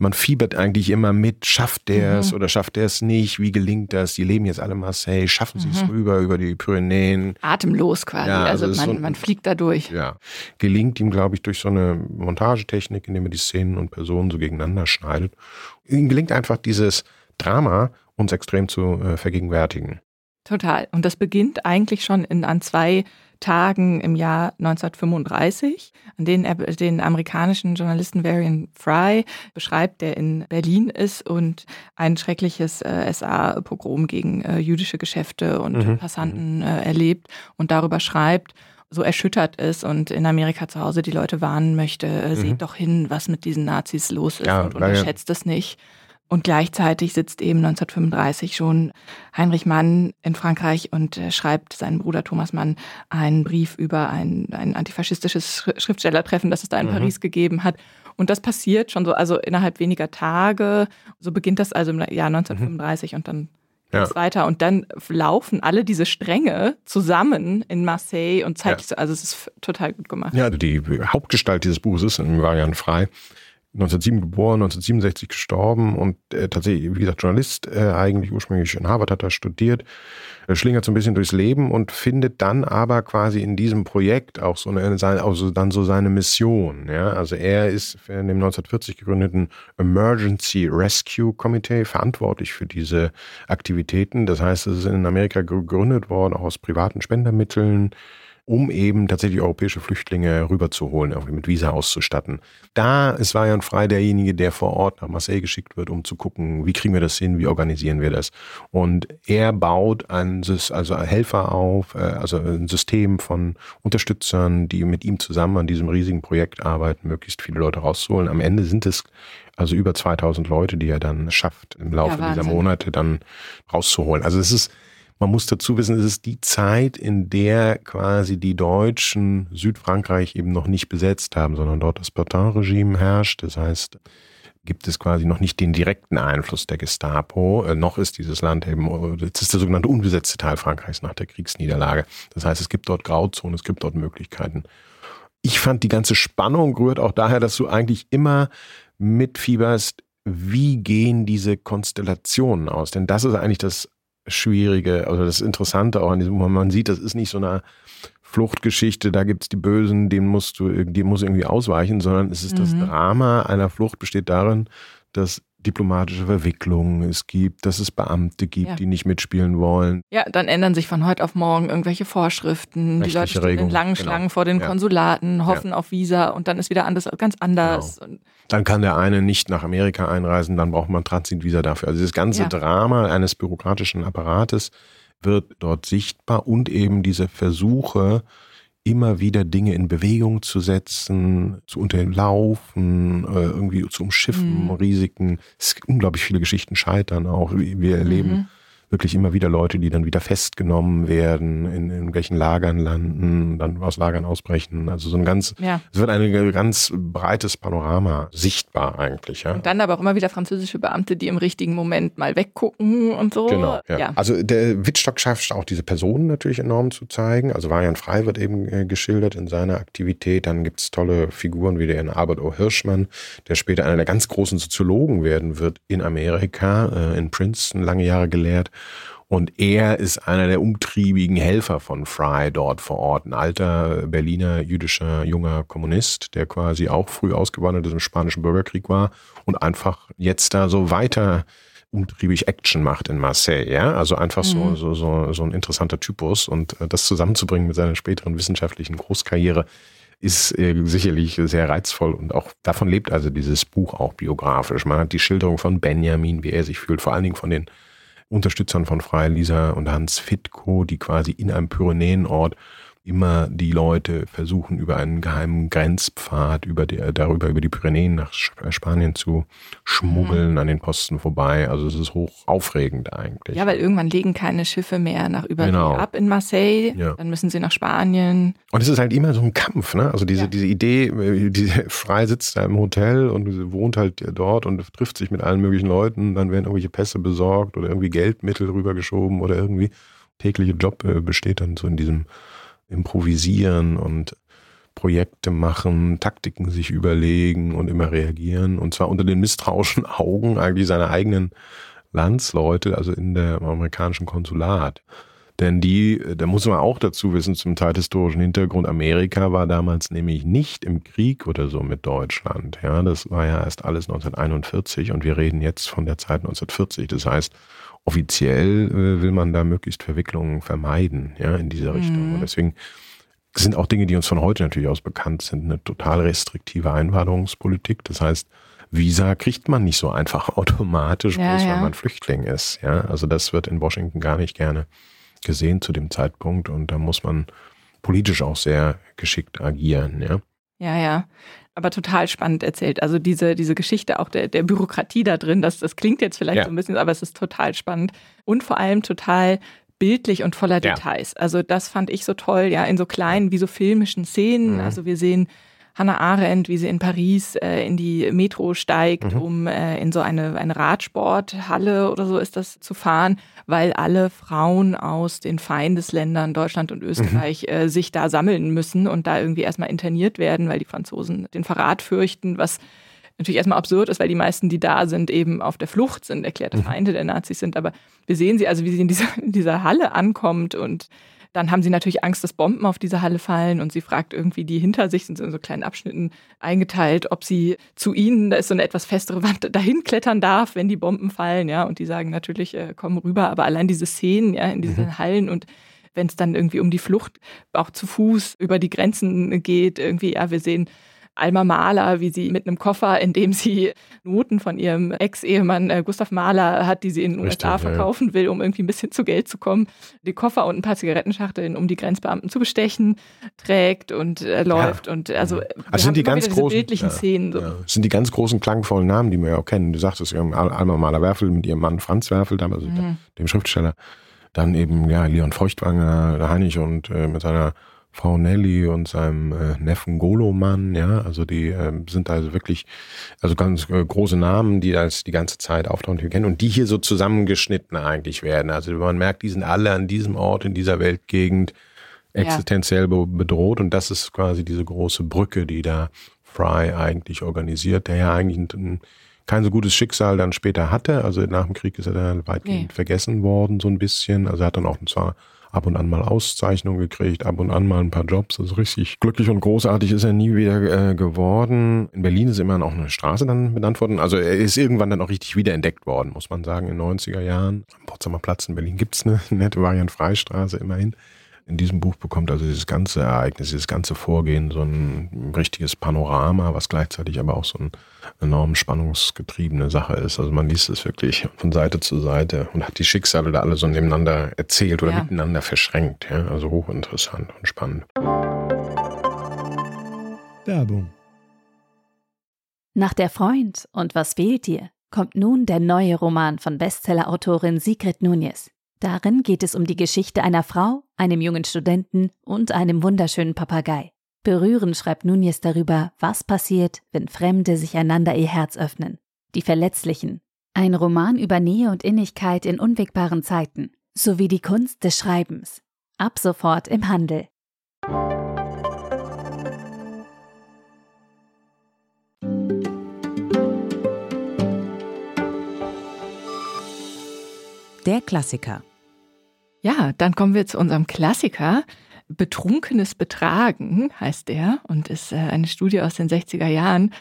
man fiebert eigentlich immer mit, schafft der es mhm. oder schafft der es nicht, wie gelingt das, die leben jetzt alle Marseille, schaffen sie es mhm. rüber über die Pyrenäen. Atemlos quasi, ja, also, also man, so, man, fliegt da durch. Ja, gelingt ihm, glaube ich, durch so eine Montagetechnik, indem er die Szenen und Personen so gegeneinander schneidet. Ihm gelingt einfach dieses Drama uns extrem zu äh, vergegenwärtigen. Total. Und das beginnt eigentlich schon in, an zwei Tagen im Jahr 1935, an denen er den amerikanischen Journalisten Varian Fry beschreibt, der in Berlin ist und ein schreckliches äh, SA-Pogrom gegen äh, jüdische Geschäfte und mhm. Passanten äh, erlebt und darüber schreibt, so erschüttert ist und in Amerika zu Hause die Leute warnen möchte, äh, mhm. seht doch hin, was mit diesen Nazis los ist ja, und unterschätzt es nicht. Und gleichzeitig sitzt eben 1935 schon Heinrich Mann in Frankreich und äh, schreibt seinen Bruder Thomas Mann einen Brief über ein, ein antifaschistisches Schriftstellertreffen, das es da in mhm. Paris gegeben hat. Und das passiert schon so, also innerhalb weniger Tage. So beginnt das also im Jahr 1935 mhm. und dann ja. weiter. Und dann laufen alle diese Stränge zusammen in Marseille und zeigt ja. also es ist total gut gemacht. Ja, die Hauptgestalt dieses Buches ist Varian Frei 1907 geboren, 1967 gestorben und äh, tatsächlich, wie gesagt, Journalist, äh, eigentlich ursprünglich in Harvard hat er studiert, er schlingert so ein bisschen durchs Leben und findet dann aber quasi in diesem Projekt auch so eine, also dann so seine Mission. Ja? Also er ist in dem 1940 gegründeten Emergency Rescue Committee verantwortlich für diese Aktivitäten. Das heißt, es ist in Amerika gegründet worden, auch aus privaten Spendermitteln um eben tatsächlich europäische Flüchtlinge rüberzuholen, irgendwie mit Visa auszustatten. Da ist Vajan Frei derjenige, der vor Ort nach Marseille geschickt wird, um zu gucken, wie kriegen wir das hin, wie organisieren wir das. Und er baut ein, also Helfer auf, äh, also ein System von Unterstützern, die mit ihm zusammen an diesem riesigen Projekt arbeiten, möglichst viele Leute rauszuholen. Am Ende sind es also über 2000 Leute, die er dann schafft, im Laufe ja, dieser Monate dann rauszuholen. Also es ist man muss dazu wissen, es ist die Zeit, in der quasi die Deutschen Südfrankreich eben noch nicht besetzt haben, sondern dort das Bertin-Regime herrscht. Das heißt, gibt es quasi noch nicht den direkten Einfluss der Gestapo. Äh, noch ist dieses Land eben, das ist der sogenannte unbesetzte Teil Frankreichs nach der Kriegsniederlage. Das heißt, es gibt dort Grauzonen, es gibt dort Möglichkeiten. Ich fand die ganze Spannung rührt auch daher, dass du eigentlich immer mitfieberst, wie gehen diese Konstellationen aus? Denn das ist eigentlich das Schwierige, also das Interessante auch an diesem, man sieht, das ist nicht so eine Fluchtgeschichte, da gibt es die Bösen, denen musst du, die muss irgendwie ausweichen, sondern es ist mhm. das Drama einer Flucht besteht darin, dass diplomatische Verwicklungen es gibt, dass es Beamte gibt, ja. die nicht mitspielen wollen. Ja, dann ändern sich von heute auf morgen irgendwelche Vorschriften. die Leute stehen Regung. in langen genau. Schlangen vor den ja. Konsulaten, hoffen ja. auf Visa und dann ist wieder anders, ganz anders. Genau. Dann kann der eine nicht nach Amerika einreisen, dann braucht man Transitvisa dafür. Also das ganze Drama eines bürokratischen Apparates wird dort sichtbar und eben diese Versuche, immer wieder Dinge in Bewegung zu setzen, zu unterlaufen, äh, irgendwie zu umschiffen, mhm. Risiken. Es gibt unglaublich viele Geschichten scheitern auch. Wir erleben mhm wirklich immer wieder Leute, die dann wieder festgenommen werden, in, in irgendwelchen Lagern landen, dann aus Lagern ausbrechen. Also so ein ganz, ja. es wird ein ganz breites Panorama sichtbar eigentlich. Ja. Und dann aber auch immer wieder französische Beamte, die im richtigen Moment mal weggucken und so. Genau. Ja. ja. Also der Wittstock schafft auch diese Personen natürlich enorm zu zeigen. Also Varian Frei wird eben äh, geschildert in seiner Aktivität. Dann gibt es tolle Figuren wie der Albert O. Hirschmann, der später einer der ganz großen Soziologen werden wird in Amerika, äh, in Princeton lange Jahre gelehrt und er ist einer der umtriebigen Helfer von Fry dort vor Ort. Ein alter Berliner jüdischer junger Kommunist, der quasi auch früh ausgewandert ist im Spanischen Bürgerkrieg war und einfach jetzt da so weiter umtriebig Action macht in Marseille, ja, also einfach mhm. so, so, so, so ein interessanter Typus und äh, das zusammenzubringen mit seiner späteren wissenschaftlichen Großkarriere ist äh, sicherlich sehr reizvoll und auch davon lebt also dieses Buch auch biografisch. Man hat die Schilderung von Benjamin, wie er sich fühlt, vor allen Dingen von den Unterstützern von Freie Lisa und Hans Fitko, die quasi in einem Pyrenäenort immer die Leute versuchen, über einen geheimen Grenzpfad über die, darüber über die Pyrenäen nach äh, Spanien zu schmuggeln, mhm. an den Posten vorbei. Also es ist hoch aufregend eigentlich. Ja, weil irgendwann legen keine Schiffe mehr nach über genau. ab in Marseille. Ja. Dann müssen sie nach Spanien. Und es ist halt immer so ein Kampf, ne? Also diese, ja. diese Idee, äh, die [laughs] frei sitzt da im Hotel und wohnt halt dort und trifft sich mit allen möglichen Leuten. Dann werden irgendwelche Pässe besorgt oder irgendwie Geldmittel rübergeschoben oder irgendwie tägliche Job äh, besteht dann so in diesem improvisieren und Projekte machen, Taktiken sich überlegen und immer reagieren. Und zwar unter den misstrauischen [laughs] Augen eigentlich seiner eigenen Landsleute, also in der amerikanischen Konsulat. Denn die, da muss man auch dazu wissen, zum zeithistorischen Hintergrund, Amerika war damals nämlich nicht im Krieg oder so mit Deutschland. Ja, das war ja erst alles 1941 und wir reden jetzt von der Zeit 1940. Das heißt, offiziell äh, will man da möglichst Verwicklungen vermeiden, ja, in dieser Richtung. Mhm. Und deswegen sind auch Dinge, die uns von heute natürlich aus bekannt sind, eine total restriktive Einwanderungspolitik. Das heißt, Visa kriegt man nicht so einfach [laughs] automatisch, ja, bloß ja. weil man Flüchtling ist. Ja, also das wird in Washington gar nicht gerne gesehen zu dem Zeitpunkt und da muss man politisch auch sehr geschickt agieren. Ja, ja. ja aber total spannend erzählt. Also diese, diese Geschichte auch der, der Bürokratie da drin, das, das klingt jetzt vielleicht ja. so ein bisschen, aber es ist total spannend und vor allem total bildlich und voller ja. Details. Also das fand ich so toll, ja, in so kleinen, wie so filmischen Szenen. Mhm. Also wir sehen Hannah Arendt, wie sie in Paris äh, in die Metro steigt, mhm. um äh, in so eine, eine Radsporthalle oder so ist das zu fahren, weil alle Frauen aus den Feindesländern Deutschland und Österreich mhm. äh, sich da sammeln müssen und da irgendwie erstmal interniert werden, weil die Franzosen den Verrat fürchten, was natürlich erstmal absurd ist, weil die meisten, die da sind, eben auf der Flucht sind, erklärte mhm. Feinde der Nazis sind. Aber wir sehen sie also, wie sie in dieser, in dieser Halle ankommt und dann haben sie natürlich Angst, dass Bomben auf diese Halle fallen und sie fragt irgendwie die hinter sich, sind so in so kleinen Abschnitten eingeteilt, ob sie zu ihnen, da ist so eine etwas festere Wand, [laughs] dahin klettern darf, wenn die Bomben fallen, ja. Und die sagen natürlich, äh, komm rüber, aber allein diese Szenen, ja, in diesen mhm. Hallen und wenn es dann irgendwie um die Flucht auch zu Fuß über die Grenzen geht, irgendwie, ja, wir sehen Alma Mahler, wie sie mit einem Koffer, in dem sie Noten von ihrem Ex-Ehemann äh, Gustav Mahler hat, die sie in den USA verkaufen ja. will, um irgendwie ein bisschen zu Geld zu kommen, die Koffer und ein paar Zigarettenschachteln, um die Grenzbeamten zu bestechen, trägt und äh, läuft. Ja. Und also, also sind die ganz großen bildlichen Szenen. So. Sind die ganz großen klangvollen Namen, die wir ja auch kennen. Du sagtest Alma Mahler-Werfel mit ihrem Mann Franz Werfel, damals mhm. dem Schriftsteller. Dann eben ja Leon Feuchtwanger, der Heinrich und äh, mit seiner Frau Nelly und seinem äh, Neffen Goloman, ja, also die äh, sind also wirklich, also ganz äh, große Namen, die als die ganze Zeit auftauchen, die wir kennen und die hier so zusammengeschnitten eigentlich werden. Also man merkt, die sind alle an diesem Ort, in dieser Weltgegend existenziell ja. bedroht und das ist quasi diese große Brücke, die da Fry eigentlich organisiert, der ja eigentlich ein, kein so gutes Schicksal dann später hatte. Also nach dem Krieg ist er dann weitgehend nee. vergessen worden, so ein bisschen. Also er hat dann auch zwar ab und an mal Auszeichnungen gekriegt, ab und an mal ein paar Jobs. Also richtig glücklich und großartig ist er nie wieder äh, geworden. In Berlin ist immer noch eine Straße dann benannt worden. Also er ist irgendwann dann auch richtig wiederentdeckt worden, muss man sagen, in den 90er Jahren. Am Potsdamer Platz in Berlin gibt's eine [laughs] nette Variant-Freistraße immerhin in diesem Buch bekommt also dieses ganze Ereignis, dieses ganze Vorgehen so ein richtiges Panorama, was gleichzeitig aber auch so eine enorm spannungsgetriebene Sache ist. Also man liest es wirklich von Seite zu Seite und hat die Schicksale da alle so nebeneinander erzählt oder ja. miteinander verschränkt. Ja? Also hochinteressant und spannend. Werbung. Nach der Freund und was fehlt dir kommt nun der neue Roman von Bestsellerautorin Sigrid Núñez. Darin geht es um die Geschichte einer Frau, einem jungen Studenten und einem wunderschönen Papagei. Berührend schreibt Nunez darüber, was passiert, wenn Fremde sich einander ihr Herz öffnen. Die Verletzlichen. Ein Roman über Nähe und Innigkeit in unwegbaren Zeiten, sowie die Kunst des Schreibens. Ab sofort im Handel. Der Klassiker. Ja, dann kommen wir zu unserem Klassiker. Betrunkenes Betragen heißt der und ist äh, eine Studie aus den 60er Jahren.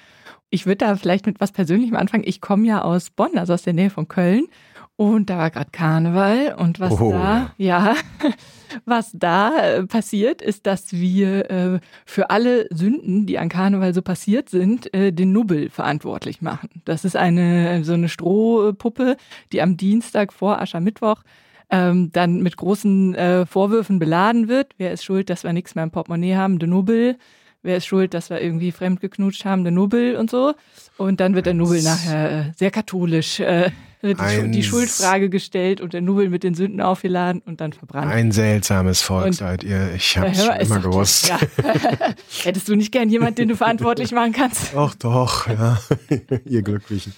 Ich würde da vielleicht mit was Persönlichem anfangen. Ich komme ja aus Bonn, also aus der Nähe von Köln. Und da war gerade Karneval und was oh. da, ja, [laughs] was da äh, passiert, ist, dass wir äh, für alle Sünden, die an Karneval so passiert sind, äh, den Nubbel verantwortlich machen. Das ist eine so eine Strohpuppe, die am Dienstag vor Aschermittwoch ähm, dann mit großen äh, Vorwürfen beladen wird. Wer ist schuld, dass wir nichts mehr im Portemonnaie haben? Der Nubbel. Wer ist schuld, dass wir irgendwie fremd geknutscht haben? Der Nubbel und so. Und dann wird der Nubbel nachher äh, sehr katholisch äh, die, die, Schuldfrage gestellt und der Nubbel mit den Sünden aufgeladen und dann verbrannt. Ein seltsames Volk und, seid ihr. Ich habe es schon immer gewusst. Ja. [laughs] Hättest du nicht gern jemanden, den du verantwortlich machen kannst? Doch, doch, ja. [laughs] ihr Glücklichen.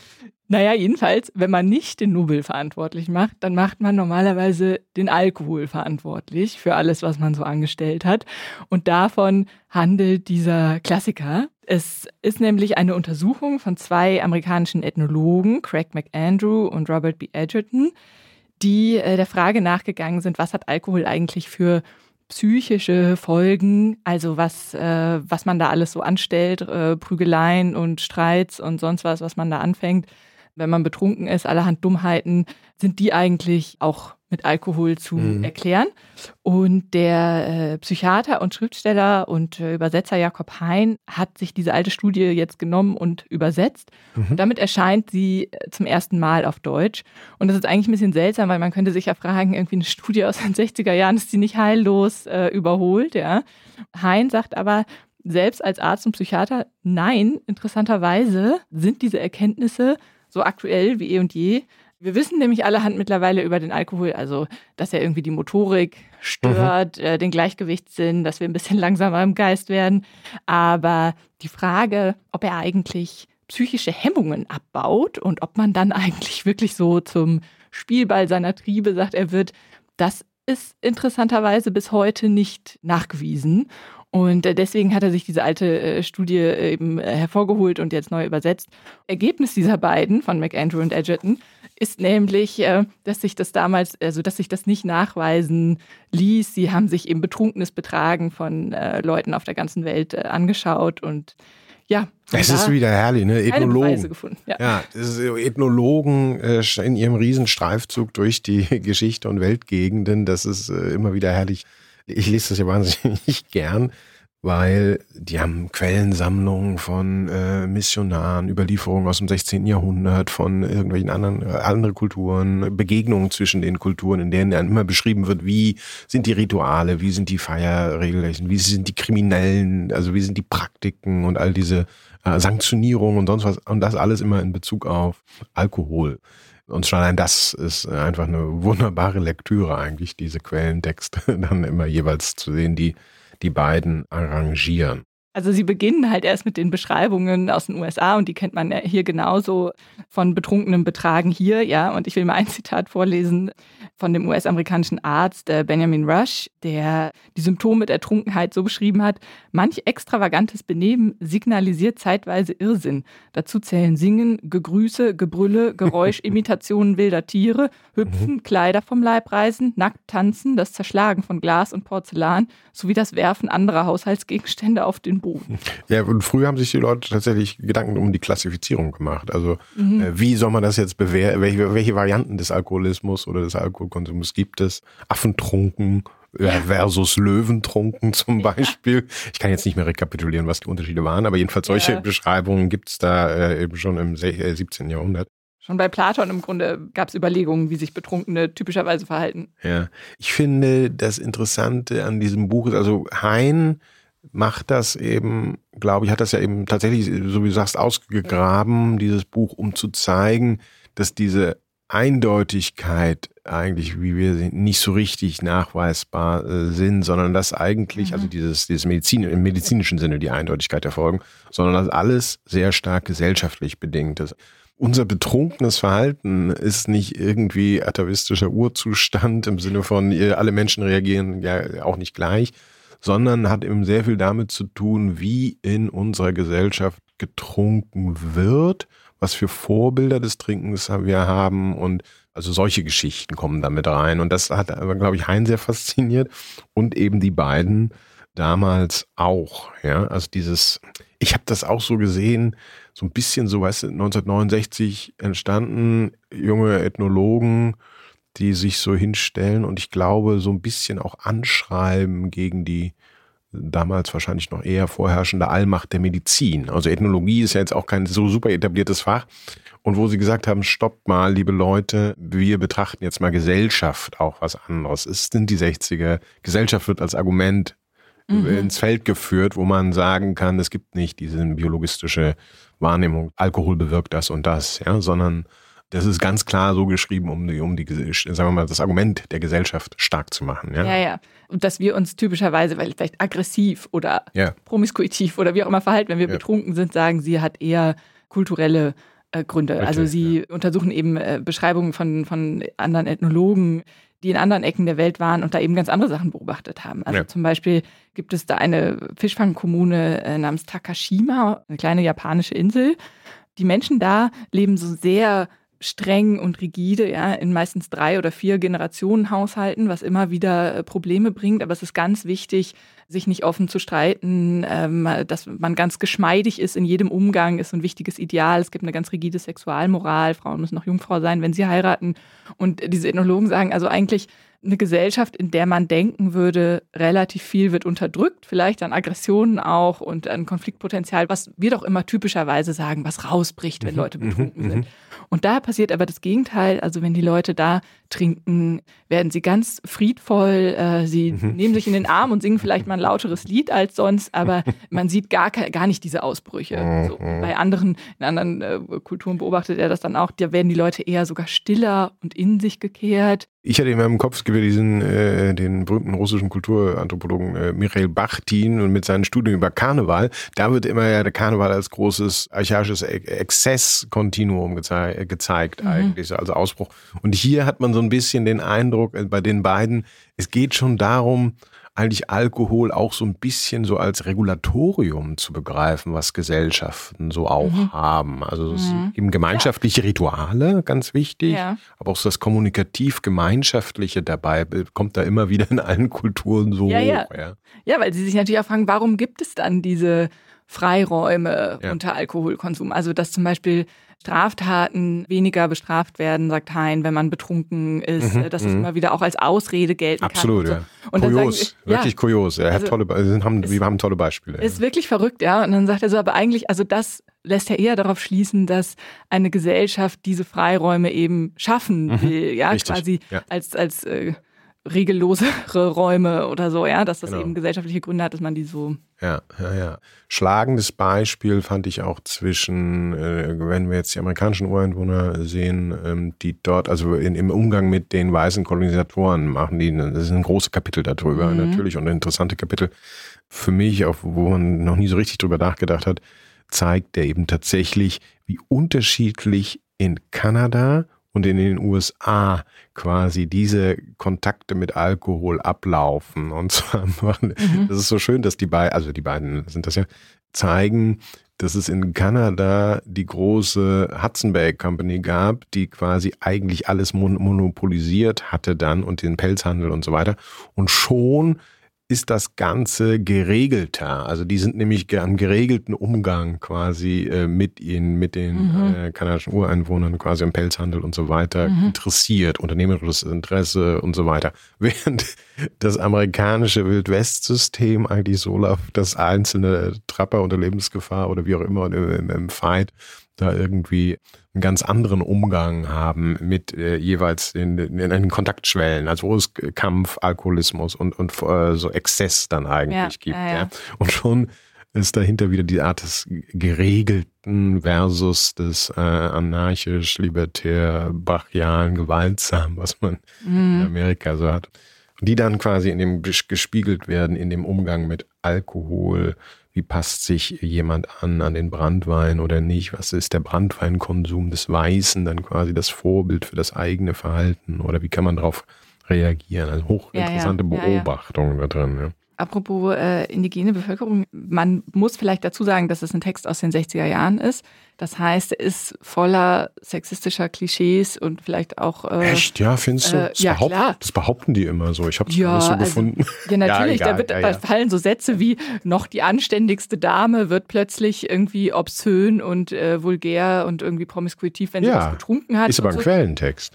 Naja, jedenfalls, wenn man nicht den Nubel verantwortlich macht, dann macht man normalerweise den Alkohol verantwortlich für alles, was man so angestellt hat. Und davon handelt dieser Klassiker. Es ist nämlich eine Untersuchung von zwei amerikanischen Ethnologen, Craig McAndrew und Robert B. Edgerton, die äh, der Frage nachgegangen sind, was hat Alkohol eigentlich für psychische Folgen, also was, äh, was man da alles so anstellt, äh, Prügeleien und Streits und sonst was, was man da anfängt wenn man betrunken ist, allerhand Dummheiten, sind die eigentlich auch mit Alkohol zu mhm. erklären. Und der äh, Psychiater und Schriftsteller und äh, Übersetzer Jakob Hein hat sich diese alte Studie jetzt genommen und übersetzt. Mhm. Und damit erscheint sie äh, zum ersten Mal auf Deutsch. Und das ist eigentlich ein bisschen seltsam, weil man könnte sich ja fragen, irgendwie eine Studie aus den 60er Jahren, ist die nicht heillos äh, überholt? Ja? Hein sagt aber, selbst als Arzt und Psychiater, nein, interessanterweise sind diese Erkenntnisse so aktuell wie eh und je. Wir wissen nämlich allerhand mittlerweile über den Alkohol, also dass er irgendwie die Motorik stört, mhm. äh, den Gleichgewichtssinn, dass wir ein bisschen [laughs] langsamer im Geist werden. Aber die Frage, ob er eigentlich psychische Hemmungen abbaut und ob man dann eigentlich wirklich so zum Spielball seiner Triebe sagt, er wird, das ist interessanterweise bis heute nicht nachgewiesen. Und äh, deswegen hat er sich diese alte äh, Studie eben hervorgeholt und jetzt neu übersetzt. Ergebnis dieser beiden, von McAndrew und Edgerton, ist nämlich, dass sich das damals, also dass sich das nicht nachweisen ließ. Sie haben sich eben betrunkenes Betragen von Leuten auf der ganzen Welt angeschaut und ja. Es ist wieder herrlich, ne? Ethnologen. Gefunden, ja. ja, Ethnologen äh, in ihrem Riesenstreifzug durch die [laughs] Geschichte und Weltgegenden. Das ist äh, immer wieder herrlich. Ich lese das ja wahnsinnig [laughs] gern weil die haben Quellensammlungen von äh, Missionaren, Überlieferungen aus dem 16. Jahrhundert, von irgendwelchen anderen äh, andere Kulturen, Begegnungen zwischen den Kulturen, in denen dann immer beschrieben wird, wie sind die Rituale, wie sind die Feierregeln, wie sind die Kriminellen, also wie sind die Praktiken und all diese äh, Sanktionierungen und sonst was und das alles immer in Bezug auf Alkohol. Und schon allein das ist einfach eine wunderbare Lektüre eigentlich, diese Quellentexte [laughs] dann immer jeweils zu sehen, die die beiden arrangieren. Also sie beginnen halt erst mit den Beschreibungen aus den USA und die kennt man ja hier genauso von betrunkenem Betragen hier, ja. Und ich will mal ein Zitat vorlesen von dem US-amerikanischen Arzt äh, Benjamin Rush, der die Symptome der Trunkenheit so beschrieben hat, manch extravagantes Benehmen signalisiert zeitweise Irrsinn. Dazu zählen Singen, Gegrüße, Gebrülle, Geräuschimitationen [laughs] wilder Tiere, Hüpfen, mhm. Kleider vom Leib reißen, nackt tanzen, das Zerschlagen von Glas und Porzellan sowie das Werfen anderer Haushaltsgegenstände auf den Boden. Ja, und früher haben sich die Leute tatsächlich Gedanken um die Klassifizierung gemacht. Also mhm. äh, wie soll man das jetzt bewerten? Welche, welche Varianten des Alkoholismus oder des Alkoholkonsums gibt es? Affentrunken, versus Löwentrunken [laughs] zum Beispiel. Ich kann jetzt nicht mehr rekapitulieren, was die Unterschiede waren, aber jedenfalls solche ja. Beschreibungen gibt's da äh, eben schon im 17. Äh, Jahrhundert. Schon bei Platon im Grunde gab es Überlegungen, wie sich Betrunkene typischerweise verhalten. Ja, ich finde das Interessante an diesem Buch ist, also Hein macht das eben, glaube ich, hat das ja eben tatsächlich, so wie du sagst, ausgegraben, dieses Buch, um zu zeigen, dass diese Eindeutigkeit eigentlich, wie wir sehen, nicht so richtig nachweisbar äh, sind, sondern dass eigentlich, also mhm. also dieses, dieses Medizin, im medizinischen Sinne die Eindeutigkeit der Folgen, sondern dass alles sehr stark gesellschaftlich bedingt ist. Unser betrunkenes Verhalten ist nicht irgendwie atavistischer Urzustand im Sinne von, alle Menschen reagieren ja auch nicht gleich, sondern hat eben sehr viel damit zu tun, wie in unserer Gesellschaft getrunken wird, was für Vorbilder des Trinkens wir haben und also solche Geschichten kommen damit rein. Und das hat aber, glaube ich, Hein sehr fasziniert und eben die beiden damals auch. Ja, also dieses, ich habe das auch so gesehen, so ein bisschen so, weißt du, 1969 entstanden, junge Ethnologen, die sich so hinstellen und ich glaube, so ein bisschen auch anschreiben gegen die damals wahrscheinlich noch eher vorherrschende Allmacht der Medizin. Also Ethnologie ist ja jetzt auch kein so super etabliertes Fach. Und wo sie gesagt haben, stoppt mal, liebe Leute, wir betrachten jetzt mal Gesellschaft auch was anderes. Es sind die 60er. Gesellschaft wird als Argument mhm. ins Feld geführt, wo man sagen kann, es gibt nicht diese biologistische Wahrnehmung, Alkohol bewirkt das und das, ja, sondern das ist ganz klar so geschrieben, um die, um die, sagen wir mal, das Argument der Gesellschaft stark zu machen. Ja, ja. ja. Und dass wir uns typischerweise, weil vielleicht aggressiv oder ja. promiskuitiv oder wie auch immer verhalten, wenn wir ja. betrunken sind, sagen, sie hat eher kulturelle äh, Gründe. Okay, also sie ja. untersuchen eben äh, Beschreibungen von, von anderen Ethnologen, die in anderen Ecken der Welt waren und da eben ganz andere Sachen beobachtet haben. Also zum Beispiel gibt es da eine Fischfangkommune äh, namens Takashima, eine kleine japanische Insel. Die Menschen da leben so sehr streng und rigide, ja, in meistens drei oder vier Generationen Haushalten, was immer wieder äh, Probleme bringt. Aber es ist ganz wichtig, sich nicht offen zu streiten, ähm, dass man ganz geschmeidig ist in jedem Umgang, ist ein wichtiges Ideal. Es gibt eine ganz rigide Sexualmoral. Frauen müssen noch Jungfrau sein, wenn sie heiraten. Und diese Ethnologen sagen also eigentlich, eine Gesellschaft, in der man denken würde, relativ viel wird unterdrückt, vielleicht an Aggressionen auch und an Konfliktpotenzial, was wir doch immer typischerweise sagen, was rausbricht, wenn mhm, Leute betrunken mhm, sind. Und da passiert aber das Gegenteil. Also wenn die Leute da trinken, werden sie ganz friedvoll. Äh, sie mhm. nehmen sich in den Arm und singen vielleicht mal ein lauteres Lied als sonst, aber [laughs] man sieht gar, gar nicht diese Ausbrüche. Mhm. So, bei anderen, in anderen äh, Kulturen beobachtet er das dann auch. Da werden die Leute eher sogar stiller und in sich gekehrt. Ich hatte in meinem Kopf es diesen, äh, den berühmten russischen Kulturanthropologen äh, Michael Bachtin und mit seinen Studien über Karneval. Da wird immer ja der Karneval als großes archaisches Exzesskontinuum gezei gezeigt, mhm. eigentlich, also Ausbruch. Und hier hat man so ein bisschen den Eindruck äh, bei den beiden, es geht schon darum, eigentlich Alkohol auch so ein bisschen so als Regulatorium zu begreifen, was Gesellschaften so auch mhm. haben. Also es mhm. eben gemeinschaftliche ja. Rituale, ganz wichtig, ja. aber auch das kommunikativ-gemeinschaftliche dabei kommt da immer wieder in allen Kulturen so ja, hoch. Ja. ja, weil sie sich natürlich auch fragen, warum gibt es dann diese Freiräume unter Alkoholkonsum? Also dass zum Beispiel Straftaten weniger bestraft werden, sagt Hein, wenn man betrunken ist, mhm, dass es mhm. immer wieder auch als Ausrede gelten Absolut, kann. Absolut, ja. Und kurios, ich, wirklich ja, kurios. Er also, hat tolle, haben, wir haben tolle Beispiele. Ist ja. wirklich verrückt, ja. Und dann sagt er so, aber eigentlich, also das lässt ja eher darauf schließen, dass eine Gesellschaft diese Freiräume eben schaffen mhm, will, ja, richtig, quasi ja. als, als äh, regellosere [laughs] Räume oder so, ja, dass das genau. eben gesellschaftliche Gründe hat, dass man die so. Ja, ja, ja. Schlagendes Beispiel fand ich auch zwischen, äh, wenn wir jetzt die amerikanischen Ureinwohner sehen, ähm, die dort, also in, im Umgang mit den weißen Kolonisatoren machen, die, das ist ein großes Kapitel darüber, mhm. natürlich, und interessante Kapitel für mich, auch wo man noch nie so richtig drüber nachgedacht hat, zeigt der eben tatsächlich, wie unterschiedlich in Kanada und in den USA quasi diese Kontakte mit Alkohol ablaufen. Und [laughs] zwar machen, mhm. das ist so schön, dass die beiden, also die beiden sind das ja, zeigen, dass es in Kanada die große Hudson Bay Company gab, die quasi eigentlich alles monopolisiert hatte dann und den Pelzhandel und so weiter. Und schon ist das Ganze geregelter. Also die sind nämlich am geregelten Umgang quasi äh, mit ihnen, mit den mhm. äh, kanadischen Ureinwohnern, quasi am Pelzhandel und so weiter mhm. interessiert, unternehmerisches Interesse und so weiter. [laughs] Während das amerikanische Wildwest-System eigentlich so läuft, dass einzelne Trapper unter Lebensgefahr oder wie auch immer im, im Fight da irgendwie einen ganz anderen Umgang haben mit äh, jeweils in, in den Kontaktschwellen, also wo es Kampf, Alkoholismus und, und äh, so Exzess dann eigentlich ja, gibt. Ja, ja. Und schon ist dahinter wieder die Art des geregelten versus des äh, anarchisch, libertär, brachialen, gewaltsam, was man mhm. in Amerika so hat. Die dann quasi in dem gespiegelt werden in dem Umgang mit Alkohol, wie passt sich jemand an an den Brandwein oder nicht, was ist der Brandweinkonsum des Weißen, dann quasi das Vorbild für das eigene Verhalten oder wie kann man darauf reagieren. Also hochinteressante ja, ja. Beobachtung ja, da drin. Ja. Apropos äh, indigene Bevölkerung, man muss vielleicht dazu sagen, dass es ein Text aus den 60er Jahren ist. Das heißt, er ist voller sexistischer Klischees und vielleicht auch. Äh, Echt, ja, findest du? Äh, das, ja, behaupt, klar. das behaupten die immer so. Ich habe es ja, nicht so also, gefunden. Ja, [laughs] natürlich. ja, egal, da, wird, ja, da fallen so Sätze wie: noch die anständigste Dame wird plötzlich irgendwie obszön und äh, vulgär und irgendwie promiskuitiv, wenn sie was getrunken hat. Ist aber ein so. Quellentext.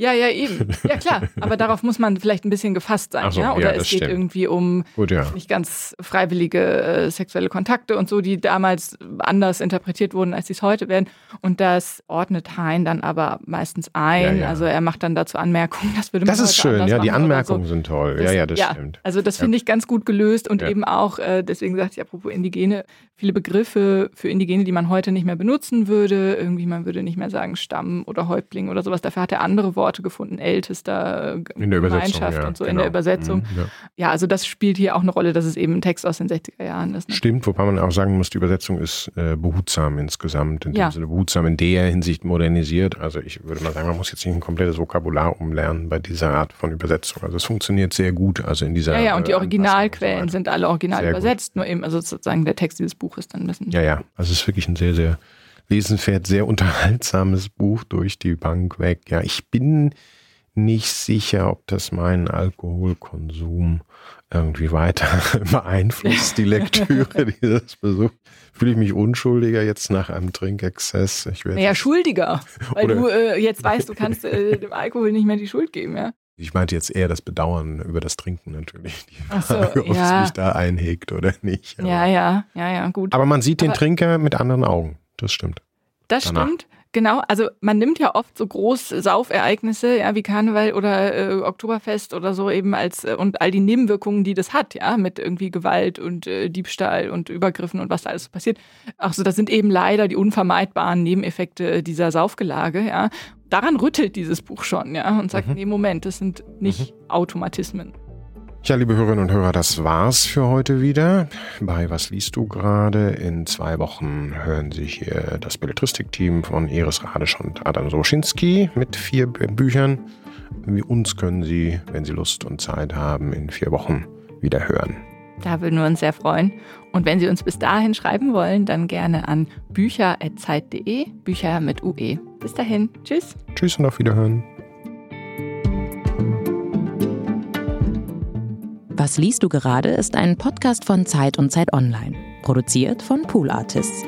Ja, ja, eben. Ja, klar. Aber [laughs] darauf muss man vielleicht ein bisschen gefasst sein. So, ja? Oder ja, es geht stimmt. irgendwie um Gut, ja. nicht ganz freiwillige äh, sexuelle Kontakte und so, die damals anders interpretiert wurden, als sie es heute werden. Und das ordnet Hein dann aber meistens ein. Ja, also er macht dann dazu Anmerkungen. Das würde man Das ist schön, ja, die Anmerkungen so. sind toll. Das, ja, ja, das stimmt. Also das finde ich ganz gut gelöst und eben auch, äh, deswegen sagte ich apropos Indigene, viele Begriffe für Indigene, die man heute nicht mehr benutzen würde. Irgendwie, man würde nicht mehr sagen Stamm oder Häuptling oder sowas. Dafür hat er andere Worte Worte gefunden, ältester in der Gemeinschaft ja, und so genau. in der Übersetzung. Mhm, ja. ja. also das spielt hier auch eine Rolle, dass es eben ein Text aus den 60er Jahren ist. Ne? Stimmt, wobei man auch sagen muss, die Übersetzung ist äh, behutsam insgesamt, in ja. dem Sinne behutsam in der Hinsicht modernisiert. Also ich würde mal sagen, man muss jetzt nicht ein komplettes Vokabular umlernen bei dieser Art von Übersetzung. Also es funktioniert sehr gut, also in dieser Ja, ja, und die äh, Originalquellen so sind alle original sehr übersetzt, gut. nur eben, also sozusagen der Text dieses Buches dann ein bisschen. Ja, ja, also es ist wirklich ein sehr, sehr lesenswert, sehr unterhaltsames Buch durch die Bank weg. Ja, ich bin nicht sicher, ob das meinen Alkoholkonsum irgendwie weiter [laughs] beeinflusst, die Lektüre dieses Besuchs. Fühle ich mich unschuldiger jetzt nach einem Trinkexzess? Ich naja, schuldiger, weil du äh, jetzt weißt, du kannst äh, dem Alkohol nicht mehr die Schuld geben, ja? Ich meinte jetzt eher das Bedauern über das Trinken natürlich. Die Frage, so, ob ja. es mich da einhegt oder nicht. Aber ja, ja, ja, ja, gut. Aber man sieht aber den Trinker mit anderen Augen. Das stimmt. Das Danach. stimmt. Genau, also man nimmt ja oft so groß Saufereignisse, ja, wie Karneval oder äh, Oktoberfest oder so eben als äh, und all die Nebenwirkungen, die das hat, ja, mit irgendwie Gewalt und äh, Diebstahl und Übergriffen und was da alles passiert. Ach so, das sind eben leider die unvermeidbaren Nebeneffekte dieser Saufgelage, ja. Daran rüttelt dieses Buch schon, ja, und sagt, mhm. nee, Moment, das sind nicht mhm. Automatismen. Ja, liebe Hörerinnen und Hörer, das war's für heute wieder. Bei Was liest du gerade? In zwei Wochen hören Sie hier das Belletristikteam von Iris Radisch und Adam Soschinski mit vier Büchern. Wie uns können Sie, wenn Sie Lust und Zeit haben, in vier Wochen wieder hören. Da würden wir uns sehr freuen. Und wenn Sie uns bis dahin schreiben wollen, dann gerne an bücher.zeit.de, Bücher mit UE. Bis dahin. Tschüss. Tschüss und auf Wiederhören. Was liest du gerade ist ein Podcast von Zeit und Zeit Online, produziert von Pool Artists.